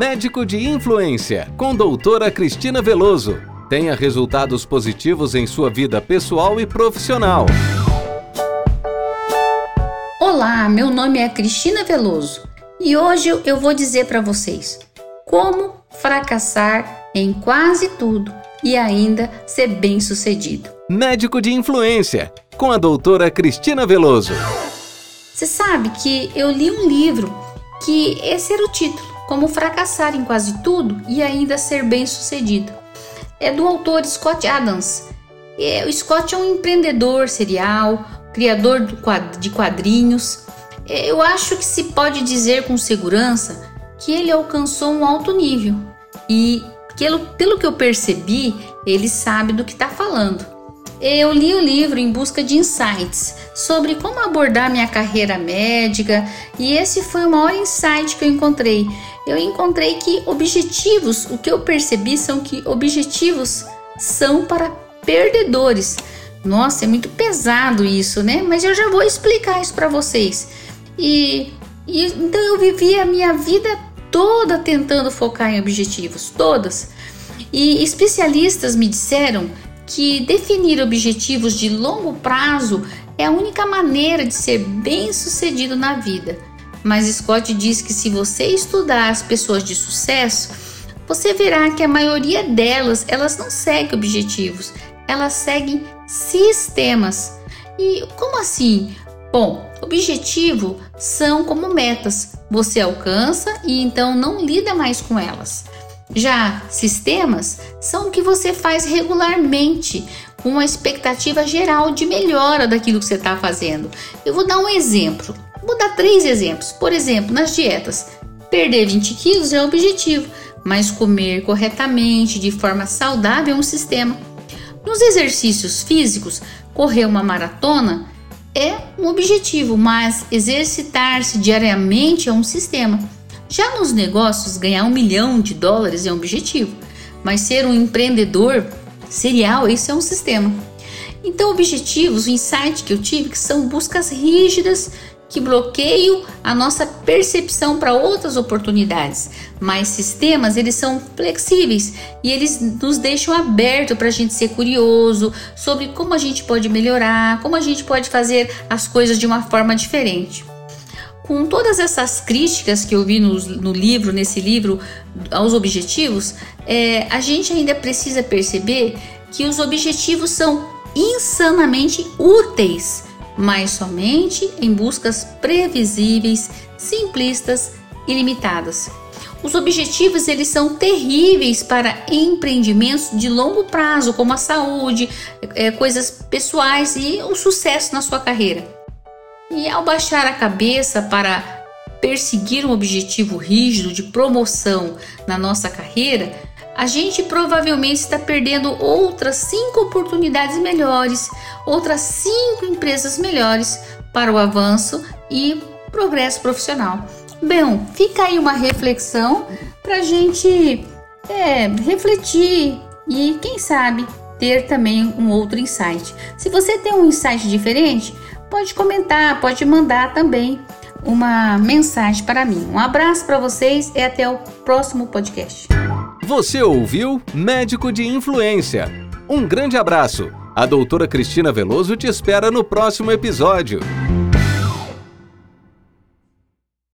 Médico de Influência, com doutora Cristina Veloso. Tenha resultados positivos em sua vida pessoal e profissional. Olá, meu nome é Cristina Veloso e hoje eu vou dizer para vocês como fracassar em quase tudo e ainda ser bem-sucedido. Médico de Influência, com a doutora Cristina Veloso. Você sabe que eu li um livro que esse era o título como fracassar em quase tudo e ainda ser bem-sucedido. É do autor Scott Adams. O Scott é um empreendedor serial, criador de quadrinhos. Eu acho que se pode dizer com segurança que ele alcançou um alto nível e, pelo, pelo que eu percebi, ele sabe do que está falando. Eu li o livro em busca de insights sobre como abordar minha carreira médica e esse foi o maior insight que eu encontrei eu encontrei que objetivos, o que eu percebi são que objetivos são para perdedores. Nossa, é muito pesado isso, né? Mas eu já vou explicar isso para vocês. E, e então eu vivi a minha vida toda tentando focar em objetivos, todas. E especialistas me disseram que definir objetivos de longo prazo é a única maneira de ser bem-sucedido na vida. Mas Scott diz que se você estudar as pessoas de sucesso, você verá que a maioria delas, elas não seguem objetivos, elas seguem sistemas. E como assim? Bom, objetivo são como metas. Você alcança e então não lida mais com elas. Já sistemas são o que você faz regularmente, com uma expectativa geral de melhora daquilo que você está fazendo. Eu vou dar um exemplo. Vou dar três exemplos. Por exemplo, nas dietas, perder 20 quilos é o objetivo, mas comer corretamente, de forma saudável, é um sistema. Nos exercícios físicos, correr uma maratona é um objetivo, mas exercitar-se diariamente é um sistema. Já nos negócios, ganhar um milhão de dólares é um objetivo, mas ser um empreendedor serial, isso é um sistema. Então, objetivos, o insight que eu tive, que são buscas rígidas que bloqueiam a nossa percepção para outras oportunidades. Mas sistemas, eles são flexíveis e eles nos deixam aberto para a gente ser curioso sobre como a gente pode melhorar, como a gente pode fazer as coisas de uma forma diferente. Com todas essas críticas que eu vi no, no livro, nesse livro, aos objetivos, é, a gente ainda precisa perceber que os objetivos são insanamente úteis mas somente em buscas previsíveis, simplistas e limitadas. Os objetivos eles são terríveis para empreendimentos de longo prazo, como a saúde, é, coisas pessoais e o sucesso na sua carreira. E ao baixar a cabeça para perseguir um objetivo rígido de promoção na nossa carreira, a gente provavelmente está perdendo outras cinco oportunidades melhores, outras cinco empresas melhores para o avanço e progresso profissional. Bem, fica aí uma reflexão para a gente é, refletir e, quem sabe, ter também um outro insight. Se você tem um insight diferente, pode comentar, pode mandar também uma mensagem para mim. Um abraço para vocês e até o próximo podcast. Você ouviu Médico de Influência. Um grande abraço. A doutora Cristina Veloso te espera no próximo episódio.